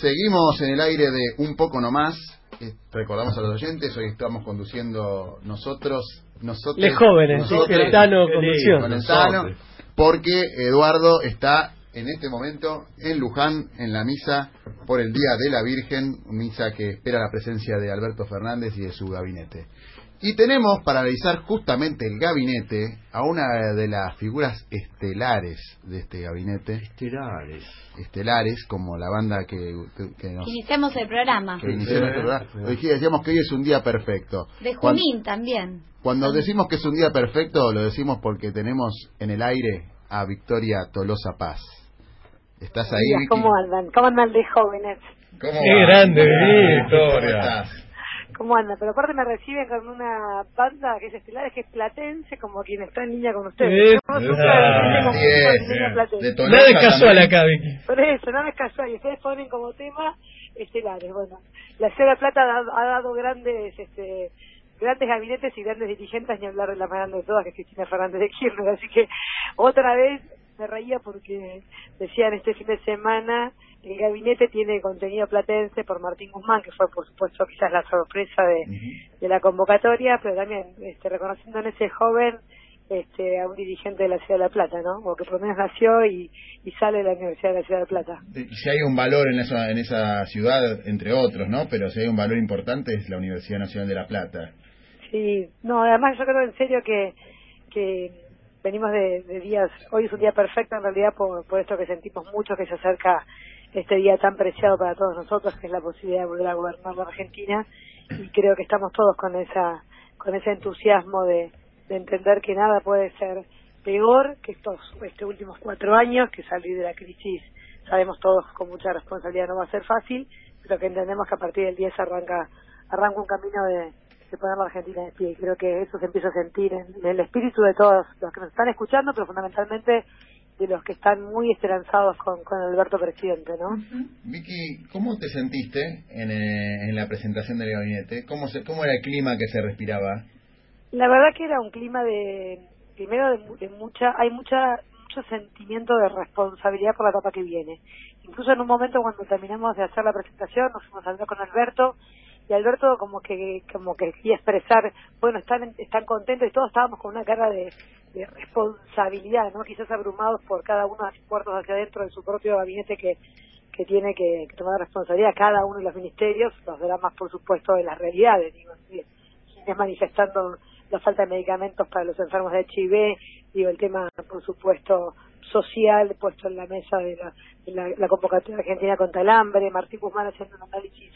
Seguimos en el aire de Un poco nomás. Eh, Recordamos a los oyentes, hoy estamos conduciendo nosotros, nosotros, Les jóvenes, nosotros, el Tano con conducción. el Tano, porque Eduardo está en este momento en Luján, en la misa por el Día de la Virgen, misa que espera la presencia de Alberto Fernández y de su gabinete. Y tenemos para analizar justamente el gabinete a una de las figuras estelares de este gabinete. Estelares. Estelares, como la banda que, que nos... Iniciamos el programa. Que inició nuestro programa. Hoy decíamos que hoy es un día perfecto. De Junín también. Cuando decimos que es un día perfecto, lo decimos porque tenemos en el aire a Victoria Tolosa Paz. ¿Estás ahí, Vicky? ¿Cómo andan? ¿Cómo andan de jóvenes? ¿Cómo Qué va? grande, ¿Cómo Victoria. estás? ¿Cómo andan? Pero aparte me reciben con una banda que es estelar, que es platense, como quien está en línea con ustedes. Nunca Ah, es, casual acá, Vicky. Por eso, nada es casual. Y ustedes ponen como tema estelares. Bueno, la Ciudad de Plata ha dado, ha dado grandes este grandes gabinetes y grandes dirigentes, ni hablar de la más grande de todas, que es Cristina Fernández de Kirchner. Así que otra vez me reía porque decían este fin de semana el gabinete tiene contenido platense por Martín Guzmán, que fue por supuesto quizás la sorpresa de, de la convocatoria, pero también este, reconociendo en ese joven este, a un dirigente de la Ciudad de La Plata, ¿no? O que por lo menos nació y, y sale de la Universidad de la Ciudad de La Plata. Si hay un valor en esa, en esa ciudad, entre otros, ¿no? Pero si hay un valor importante es la Universidad Nacional de La Plata. Sí, no, además yo creo en serio que, que venimos de, de días, hoy es un día perfecto en realidad por, por esto que sentimos mucho que se acerca este día tan preciado para todos nosotros, que es la posibilidad de volver a gobernar la Argentina, y creo que estamos todos con esa con ese entusiasmo de, de entender que nada puede ser peor que estos este últimos cuatro años, que salir de la crisis sabemos todos con mucha responsabilidad no va a ser fácil, pero que entendemos que a partir del 10 arranca arranca un camino de, de poner la Argentina de pie y creo que eso se empieza a sentir en, en el espíritu de todos los que nos están escuchando, pero fundamentalmente de los que están muy esperanzados con, con Alberto presidente, ¿no? Vicky, ¿cómo te sentiste en, eh, en la presentación del gabinete? ¿Cómo, se, ¿Cómo era el clima que se respiraba? La verdad que era un clima de, primero de, mu- de mucha, hay mucha mucho sentimiento de responsabilidad por la etapa que viene. Incluso en un momento cuando terminamos de hacer la presentación nos fuimos a hablar con Alberto y Alberto como que como que quería expresar, bueno, están están contentos y todos estábamos con una cara de, responsabilidad, ¿no? Quizás abrumados por cada uno de los puertos hacia adentro de su propio gabinete que que tiene que, tomar responsabilidad cada uno de los ministerios, los dramas por supuesto de las realidades, digo, sí, quienes manifestando la falta de medicamentos para los enfermos de HIV, digo, el tema, por supuesto, social puesto en la mesa de la, de la, la convocatoria argentina contra el hambre, Martín Guzmán haciendo un análisis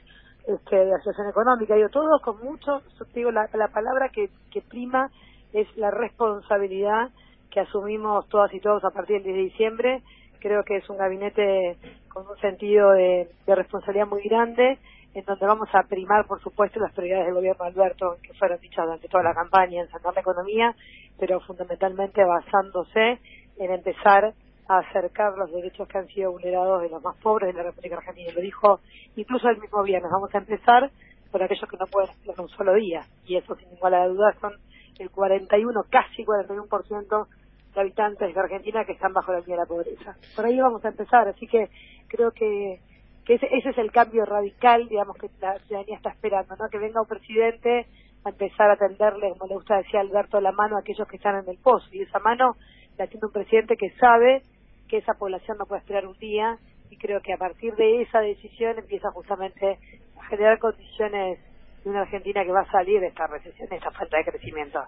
este, de la situación económica, digo, todos con mucho, digo, la, la palabra que, que prima es la responsabilidad que asumimos todas y todos a partir del 10 de diciembre. Creo que es un gabinete con un sentido de, de responsabilidad muy grande, en donde vamos a primar, por supuesto, las prioridades del gobierno de Alberto, que fueron dichas durante toda la campaña, en sanar la economía, pero fundamentalmente basándose en empezar a acercar los derechos que han sido vulnerados de los más pobres de la República Argentina. Lo dijo incluso el mismo viernes. Vamos a empezar por aquellos que no pueden esperar un solo día. Y eso, sin ninguna duda, son el 41, casi 41% de habitantes de Argentina que están bajo la línea de la pobreza. Por ahí vamos a empezar. Así que creo que, que ese, ese es el cambio radical, digamos, que la ciudadanía está esperando, ¿no? Que venga un presidente a empezar a tenderle, como le gusta decir Alberto, la mano a aquellos que están en el pozo. Y esa mano la tiene un presidente que sabe que esa población no puede esperar un día y creo que a partir de esa decisión empieza justamente a generar condiciones de una Argentina que va a salir de esta recesión, de esta falta de crecimiento.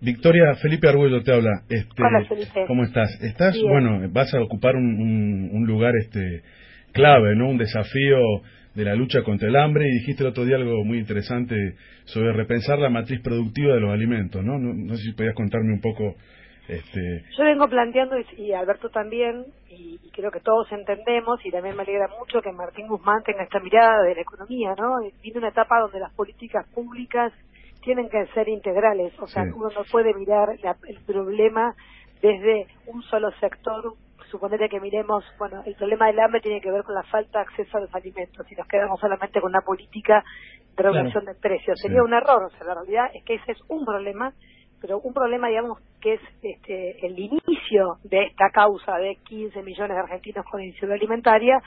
Victoria, Felipe Arguello te habla. Este, Hola, Felipe. ¿Cómo estás? Estás, Bien. bueno, vas a ocupar un, un, un lugar este clave, ¿no? Un desafío de la lucha contra el hambre y dijiste el otro día algo muy interesante sobre repensar la matriz productiva de los alimentos, ¿no? No, no sé si podías contarme un poco este Yo vengo planteando, y, y Alberto también, y, y creo que todos entendemos, y también me alegra mucho que Martín Guzmán tenga esta mirada de la economía, ¿no? Viene una etapa donde las políticas públicas tienen que ser integrales, o sea, Sí. uno no puede mirar la- el problema desde un solo sector. Suponete que miremos, bueno, el problema del hambre tiene que ver con la falta de acceso a los alimentos. Si nos quedamos solamente con una política de regulación de precios, sería Sí. un error. O sea, la realidad es que ese es un problema pero un problema, digamos, que es este, el inicio de esta causa de 15 millones de argentinos con inseguridad alimentaria,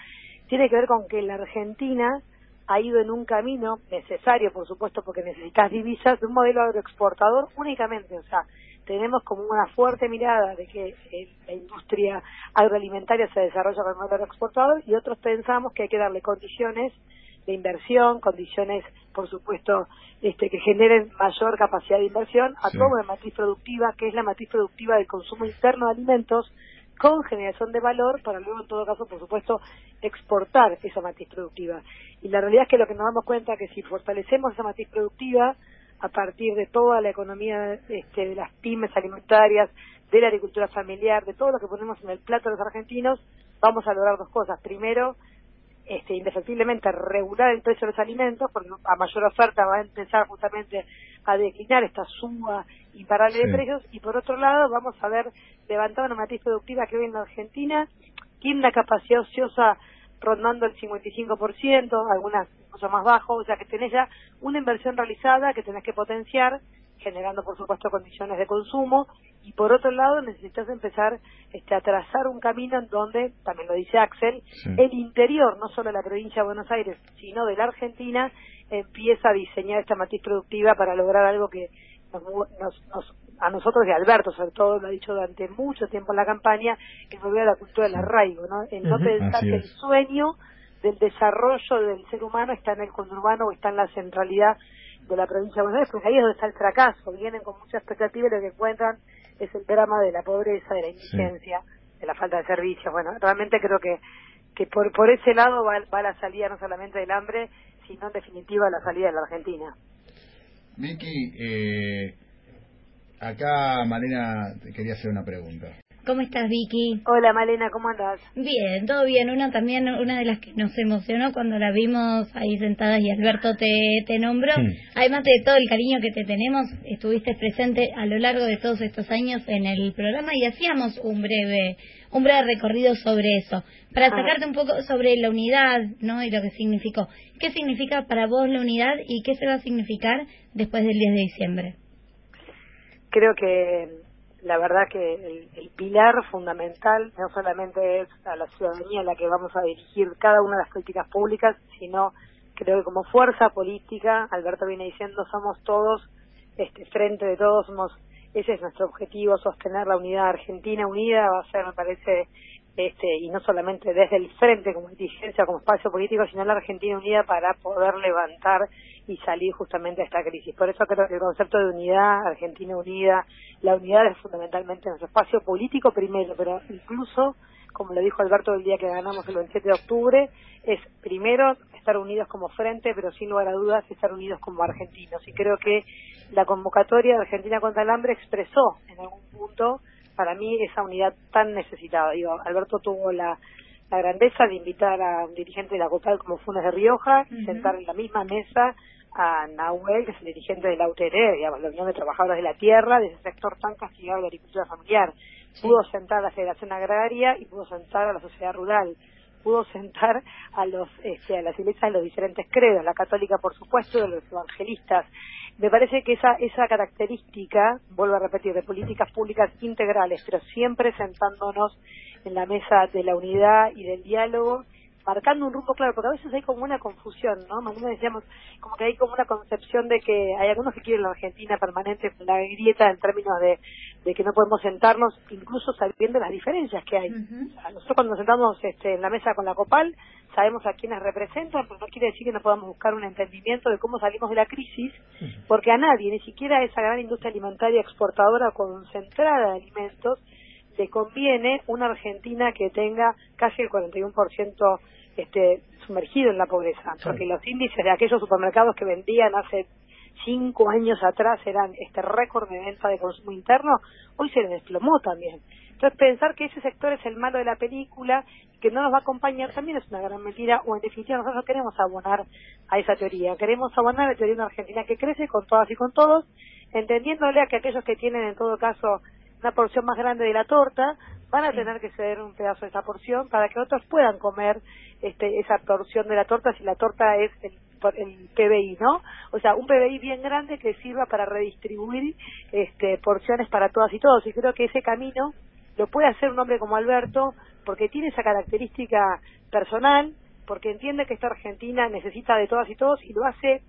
tiene que ver con que la Argentina ha ido en un camino necesario, por supuesto, porque necesitas divisas, de un modelo agroexportador únicamente. O sea, tenemos como una fuerte mirada de que eh, la industria agroalimentaria se desarrolla con modelo agroexportador y otros pensamos que hay que darle condiciones de inversión, condiciones, por supuesto, este, que generen mayor capacidad de inversión a toda la matriz productiva, que es la matriz productiva del consumo interno de alimentos, con generación de valor para luego, en todo caso, por supuesto, exportar esa matriz productiva. Y la realidad es que lo que nos damos cuenta es que si fortalecemos esa matriz productiva, a partir de toda la economía este, de las pymes alimentarias, de la agricultura familiar, de todo lo que ponemos en el plato de los argentinos, vamos a lograr dos cosas. Primero, este, indefectiblemente regular el precio de los alimentos, porque a mayor oferta va a empezar justamente a declinar esta suba imparable de precios, y por otro lado vamos a ver levantar una matriz productiva que hoy en la Argentina tiene una capacidad ociosa rondando el 55%, algunas cosas más bajo, o sea que tenés ya una inversión realizada que tenés que potenciar, generando por supuesto condiciones de consumo, y por otro lado necesitas empezar este, a trazar un camino en donde, también lo dice Axel, el interior, no solo de la provincia de Buenos Aires, sino de la Argentina, empieza a diseñar esta matriz productiva para lograr algo que nos, a nosotros y a Alberto sobre todo lo ha dicho durante mucho tiempo en la campaña que volver a la cultura del arraigo no en no pensar que el sueño del desarrollo del ser humano está en el conurbano o está en la centralidad de la provincia de Buenos Aires porque ahí es donde está el fracaso. Vienen con mucha expectativa y lo que encuentran es el drama de la pobreza de la indigencia de la falta de servicios. Bueno realmente creo que que por por ese lado va, va la salida no solamente del hambre sino en definitiva la salida de la Argentina. Vicky, eh, acá Malena te quería hacer una pregunta. ¿Cómo estás, Vicky? Hola, Malena, ¿cómo andas? Bien, todo bien. Una también, una de las que nos emocionó cuando la vimos ahí sentada y Alberto te, te nombró. Además de todo el cariño que te tenemos, estuviste presente a lo largo de todos estos años en el programa y hacíamos un breve, un breve recorrido sobre eso. Para sacarte un poco sobre la unidad, ¿no? Y lo que significó. ¿Qué significa para vos la unidad y qué se va a significar después del 10 de diciembre? Creo que la verdad que el, pilar fundamental no solamente es a la ciudadanía a la que vamos a dirigir cada una de las políticas públicas, sino creo que como fuerza política, Alberto viene diciendo, somos todos este frente de todos, somos ese es nuestro objetivo, sostener la unidad argentina unida, va a ser, me parece, este, y no solamente desde el frente como inteligencia, como espacio político, sino la Argentina unida para poder levantar y salir justamente de esta crisis. Por eso creo que el concepto de unidad, Argentina unida, la unidad es fundamentalmente nuestro espacio político primero, pero incluso, como lo dijo Alberto el día que ganamos el 27 de octubre, es primero estar unidos como frente, pero sin lugar a dudas estar unidos como argentinos. Y creo que la convocatoria de Argentina contra el hambre expresó en algún punto para mí esa unidad tan necesitada. Digo, Alberto tuvo la, la grandeza de invitar a un dirigente de la COPAL como Funes de Rioja sentar en la misma mesa a Nahuel, que es el dirigente de la UTR, digamos, la Unión de Trabajadores de la Tierra, de ese sector tan castigado de la agricultura familiar. Pudo sentar a la Federación Agraria y pudo sentar a la sociedad rural. Pudo sentar a los este, a las iglesias de los diferentes credos, la católica por supuesto, de los evangelistas. Me parece que esa esa característica, vuelvo a repetir, de políticas públicas integrales, pero siempre sentándonos en la mesa de la unidad y del diálogo marcando un rumbo claro, porque a veces hay como una confusión, ¿no? Mañana decíamos como que hay como una concepción de que hay algunos que quieren la Argentina permanente, la grieta en términos de, de que no podemos sentarnos, incluso sabiendo las diferencias que hay. nosotros cuando nos sentamos este, en la mesa con la COPAL, sabemos a quiénes representan, pero no quiere decir que no podamos buscar un entendimiento de cómo salimos de la crisis, porque a nadie, ni siquiera a esa gran industria alimentaria exportadora concentrada de alimentos, le conviene una Argentina que tenga casi el 41% este, sumergido en la pobreza, porque los índices de aquellos supermercados que vendían hace cinco años atrás eran este récord de venta de consumo interno, hoy se les desplomó también. Entonces pensar que ese sector es el malo de la película que no nos va a acompañar también es una gran mentira, o en definitiva nosotros no queremos abonar a esa teoría, queremos abonar a la teoría de una Argentina que crece con todas y con todos, entendiéndole a que aquellos que tienen en todo caso una porción más grande de la torta van a tener que ceder un pedazo de esa porción para que otros puedan comer este, esa porción de la torta si la torta es el, el PBI, ¿no? O sea, un PBI bien grande que sirva para redistribuir este, porciones para todas y todos. Y creo que ese camino lo puede hacer un hombre como Alberto porque tiene esa característica personal, porque entiende que esta Argentina necesita de todas y todos y lo hace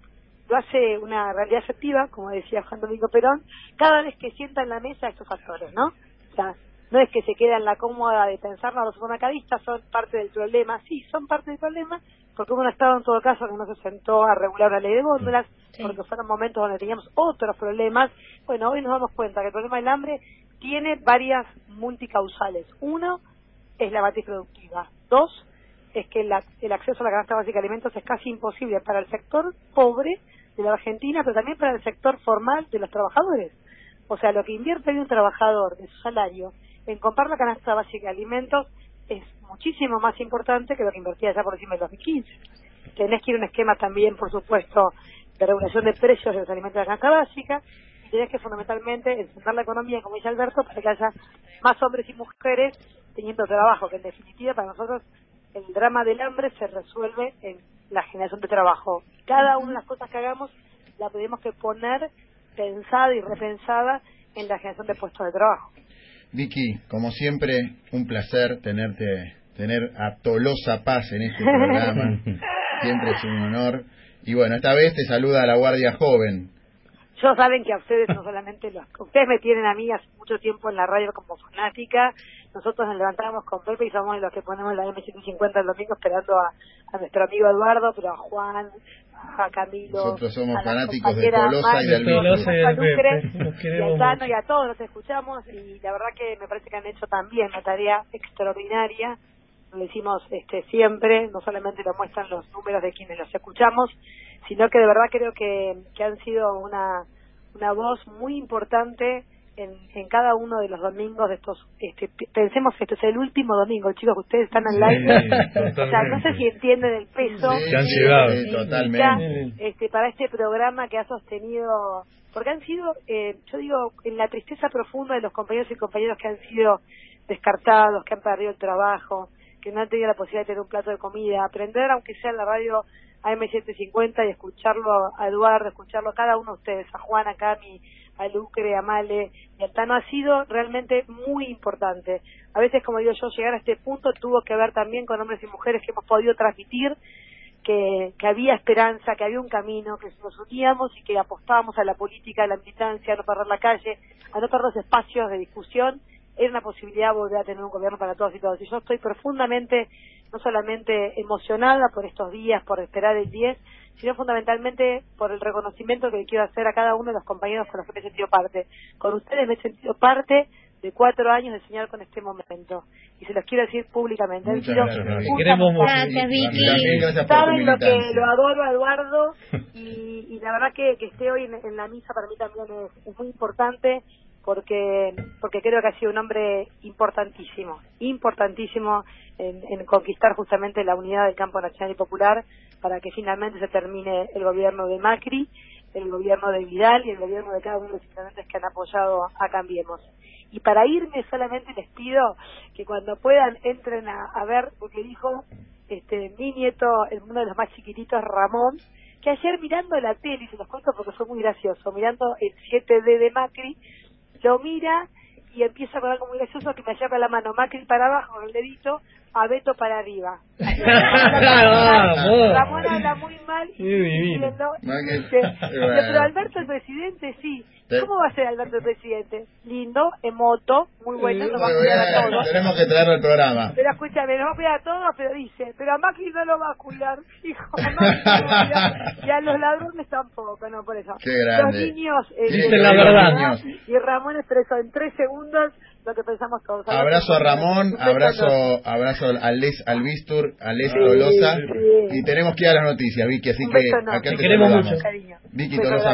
lo hace una realidad efectiva, como decía Juan Domingo Perón, cada vez que sienta en la mesa estos factores, ¿no? O sea, no es que se queda en la cómoda de pensar, no, los monacadistas son parte del problema, sí, son parte del problema, porque hubo un Estado en todo caso que no se sentó a regular la ley de góndolas, porque fueron momentos donde teníamos otros problemas. Bueno, hoy nos damos cuenta que el problema del hambre tiene varias multicausales. Uno es la matriz productiva. Dos es que el acceso a la canasta básica de alimentos es casi imposible para el sector pobre de la Argentina, pero también para el sector formal de los trabajadores. O sea, lo que invierte un trabajador de su salario en comprar la canasta básica de alimentos es muchísimo más importante que lo que invertía ya por encima del 2015. Tenés que ir a un esquema también, por supuesto, de regulación de precios de los alimentos de la canasta básica y tenés que fundamentalmente encender la economía, como dice Alberto, para que haya más hombres y mujeres teniendo trabajo, que en definitiva para nosotros el drama del hambre se resuelve en la generación de trabajo. Cada una de las cosas que hagamos la tenemos que poner pensada y repensada en la generación de puestos de trabajo. Vicky, como siempre, un placer tenerte, tener a Tolosa Paz en este programa. siempre es un honor. Y bueno, esta vez te saluda la Guardia Joven. Yo saben que a ustedes no solamente los... Ustedes me tienen a mí hace mucho tiempo en la radio como fanática. Nosotros nos levantamos con Pepe y somos los que ponemos la M150 el domingo esperando a, a nuestro amigo Eduardo, pero a Juan, a Camilo. Nosotros somos fanáticos de Tolosa y de Tolosa y, y a y a todos los escuchamos y la verdad que me parece que han hecho también una tarea extraordinaria. Lo decimos este, siempre, no solamente lo muestran los números de quienes los escuchamos, sino que de verdad creo que, que han sido una, una voz muy importante en, en cada uno de los domingos de estos, este, pensemos que este es el último domingo, chicos, que ustedes están al o sea, no sé si entienden el peso que han llegado totalmente. este, para este programa que ha sostenido, porque han sido, eh, yo digo, en la tristeza profunda de los compañeros y compañeras que han sido descartados, que han perdido el trabajo, que no han tenido la posibilidad de tener un plato de comida, aprender, aunque sea en la radio AM750 y escucharlo a Eduardo, escucharlo a cada uno de ustedes, a Juan, a Cami, a Lucre, a Male y a Tano, ha sido realmente muy importante. A veces, como digo yo, llegar a este punto tuvo que ver también con hombres y mujeres que hemos podido transmitir que, que había esperanza, que había un camino, que nos uníamos y que apostábamos a la política, a la militancia, a no perder la calle, a no perder los espacios de discusión era una posibilidad volver a tener un gobierno para todos y todos. Y yo estoy profundamente, no solamente emocionada por estos días, por esperar el 10, sino fundamentalmente por el reconocimiento que quiero hacer a cada uno de los compañeros con los que me he sentido parte. Con ustedes me he sentido parte de cuatro años de soñar con este momento. Y se los quiero decir públicamente. Muchas gracias, gracias, Vicky. Saben lo que lo adoro a Eduardo y, y la verdad que, que esté hoy en, en, la misa para mí también es, es muy importante porque porque creo que ha sido un hombre importantísimo, importantísimo en, conquistar justamente la unidad del campo nacional y popular para que finalmente se termine el gobierno de Macri, el gobierno de Vidal y el gobierno de cada uno de los intendentes que han apoyado a Cambiemos. Y para irme solamente les pido que cuando puedan entren a, a ver lo que dijo este mi nieto, uno de los más chiquititos, Ramón, que ayer mirando la tele, y se los cuento porque fue muy gracioso, mirando el 7D de Macri, lo mira y empieza con algo muy gracioso que me llama la mano Macri para abajo con el dedito a Beto para arriba. Ramón habla muy mal y diciendo, pero Alberto el presidente sí. ¿Cómo va a ser Alberto el presidente? Lindo, en moto, muy bueno, nos va a cuidar a todos. Tenemos que traerlo al programa. Pero escúchame, nos va a cuidar a todos, pero dice, pero a Macri no lo va a cuidar, hijo, a Macri no lo va a cuidar, y a los ladrones tampoco, no, por eso. Qué grande. Los niños, eh, la verdad. y Ramón expresó en tres segundos lo que pensamos todos. Abrazo a Ramón, abrazo abrazo a Les Albistur, a Les Tolosa, y tenemos que ir a las noticias, Vicky, así que acá te queremos mucho. Vicky Tolosa